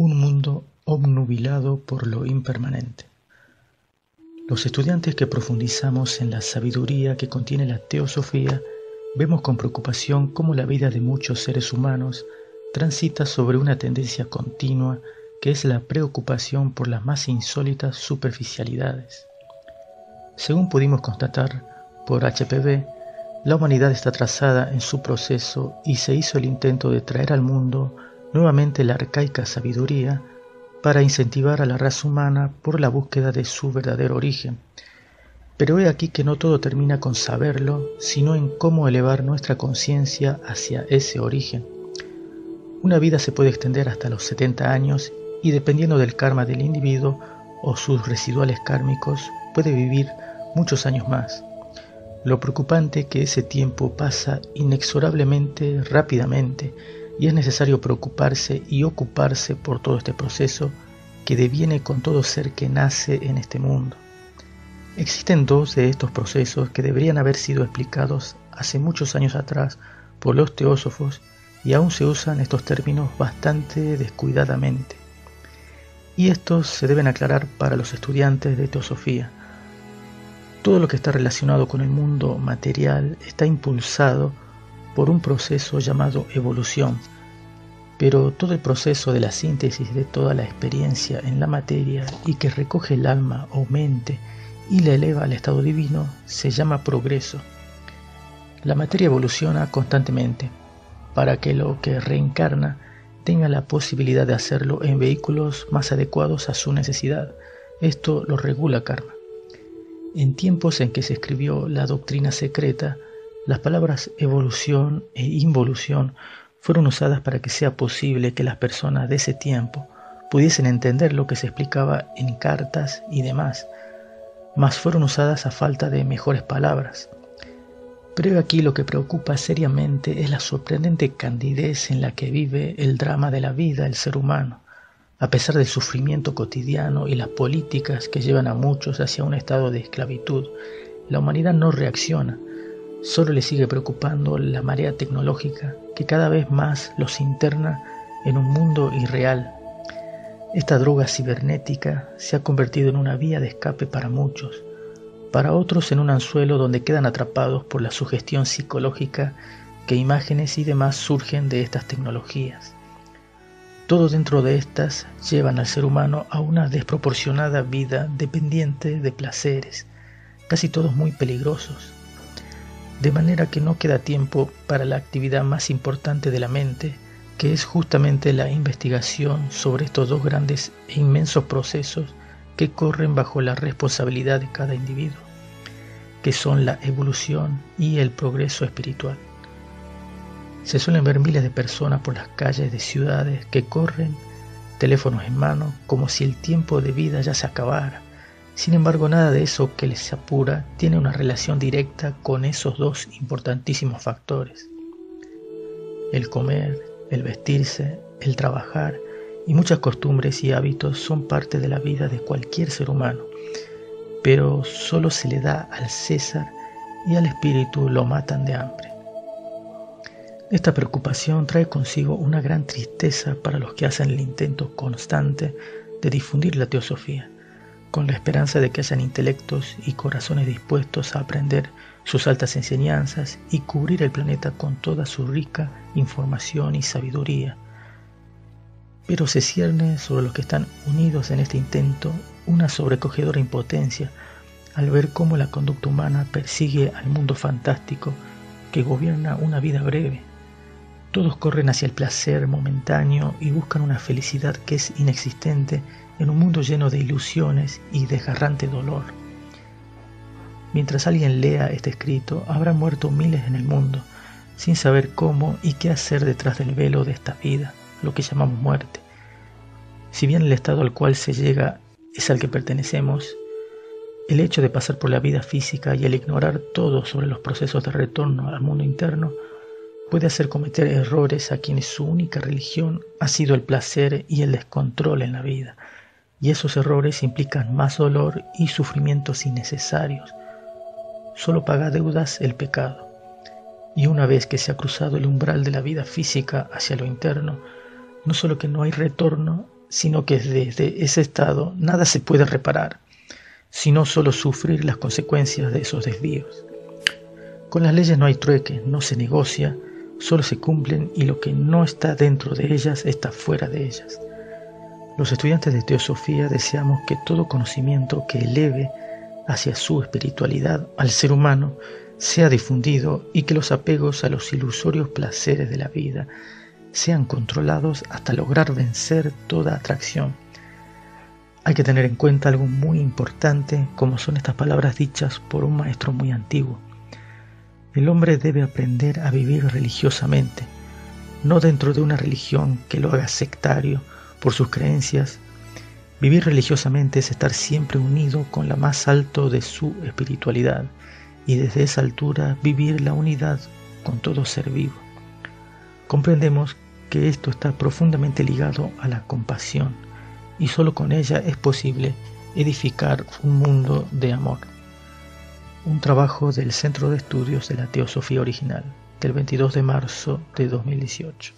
Un mundo obnubilado por lo impermanente. Los estudiantes que profundizamos en la sabiduría que contiene la teosofía vemos con preocupación cómo la vida de muchos seres humanos transita sobre una tendencia continua que es la preocupación por las más insólitas superficialidades. Según pudimos constatar por HPV, la humanidad está trazada en su proceso y se hizo el intento de traer al mundo nuevamente la arcaica sabiduría para incentivar a la raza humana por la búsqueda de su verdadero origen. Pero he aquí que no todo termina con saberlo, sino en cómo elevar nuestra conciencia hacia ese origen. Una vida se puede extender hasta los 70 años y dependiendo del karma del individuo o sus residuales kármicos, puede vivir muchos años más. Lo preocupante que ese tiempo pasa inexorablemente rápidamente y es necesario preocuparse y ocuparse por todo este proceso que deviene con todo ser que nace en este mundo. Existen dos de estos procesos que deberían haber sido explicados hace muchos años atrás por los teósofos y aún se usan estos términos bastante descuidadamente. Y estos se deben aclarar para los estudiantes de teosofía. Todo lo que está relacionado con el mundo material está impulsado por un proceso llamado evolución, pero todo el proceso de la síntesis de toda la experiencia en la materia y que recoge el alma o mente y la eleva al estado divino se llama progreso. La materia evoluciona constantemente para que lo que reencarna tenga la posibilidad de hacerlo en vehículos más adecuados a su necesidad. Esto lo regula karma. En tiempos en que se escribió la doctrina secreta, las palabras evolución e involución fueron usadas para que sea posible que las personas de ese tiempo pudiesen entender lo que se explicaba en cartas y demás, mas fueron usadas a falta de mejores palabras. Pero aquí lo que preocupa seriamente es la sorprendente candidez en la que vive el drama de la vida el ser humano, a pesar del sufrimiento cotidiano y las políticas que llevan a muchos hacia un estado de esclavitud. La humanidad no reacciona, Solo le sigue preocupando la marea tecnológica que cada vez más los interna en un mundo irreal. Esta droga cibernética se ha convertido en una vía de escape para muchos, para otros en un anzuelo donde quedan atrapados por la sugestión psicológica que imágenes y demás surgen de estas tecnologías. Todo dentro de estas llevan al ser humano a una desproporcionada vida dependiente de placeres, casi todos muy peligrosos, de manera que no queda tiempo para la actividad más importante de la mente, que es justamente la investigación sobre estos dos grandes e inmensos procesos que corren bajo la responsabilidad de cada individuo, que son la evolución y el progreso espiritual. Se suelen ver miles de personas por las calles de ciudades que corren, teléfonos en mano, como si el tiempo de vida ya se acabara, sin embargo, nada de eso que les apura tiene una relación directa con esos dos importantísimos factores. El comer, el vestirse, el trabajar y muchas costumbres y hábitos son parte de la vida de cualquier ser humano, pero solo se le da al César y al espíritu lo matan de hambre. Esta preocupación trae consigo una gran tristeza para los que hacen el intento constante de difundir la teosofía con la esperanza de que hayan intelectos y corazones dispuestos a aprender sus altas enseñanzas y cubrir el planeta con toda su rica información y sabiduría. Pero se cierne sobre los que están unidos en este intento una sobrecogedora impotencia al ver cómo la conducta humana persigue al mundo fantástico que gobierna una vida breve. Todos corren hacia el placer momentáneo y buscan una felicidad que es inexistente en un mundo lleno de ilusiones y desgarrante dolor. Mientras alguien lea este escrito, habrá muerto miles en el mundo, sin saber cómo y qué hacer detrás del velo de esta vida, lo que llamamos muerte. Si bien el estado al cual se llega es al que pertenecemos, el hecho de pasar por la vida física y el ignorar todo sobre los procesos de retorno al mundo interno puede hacer cometer errores a quienes su única religión ha sido el placer y el descontrol en la vida y esos errores implican más dolor y sufrimientos innecesarios. Solo paga deudas el pecado. Y una vez que se ha cruzado el umbral de la vida física hacia lo interno, no solo que no hay retorno, sino que desde ese estado nada se puede reparar, sino solo sufrir las consecuencias de esos desvíos. Con las leyes no hay trueque, no se negocia, solo se cumplen y lo que no está dentro de ellas está fuera de ellas. Los estudiantes de teosofía deseamos que todo conocimiento que eleve hacia su espiritualidad al ser humano sea difundido y que los apegos a los ilusorios placeres de la vida sean controlados hasta lograr vencer toda atracción. Hay que tener en cuenta algo muy importante como son estas palabras dichas por un maestro muy antiguo. El hombre debe aprender a vivir religiosamente, no dentro de una religión que lo haga sectario por sus creencias. Vivir religiosamente es estar siempre unido con la más alto de su espiritualidad y desde esa altura vivir la unidad con todo ser vivo. Comprendemos que esto está profundamente ligado a la compasión y solo con ella es posible edificar un mundo de amor un trabajo del Centro de Estudios de la Teosofía Original, del 22 de marzo de 2018.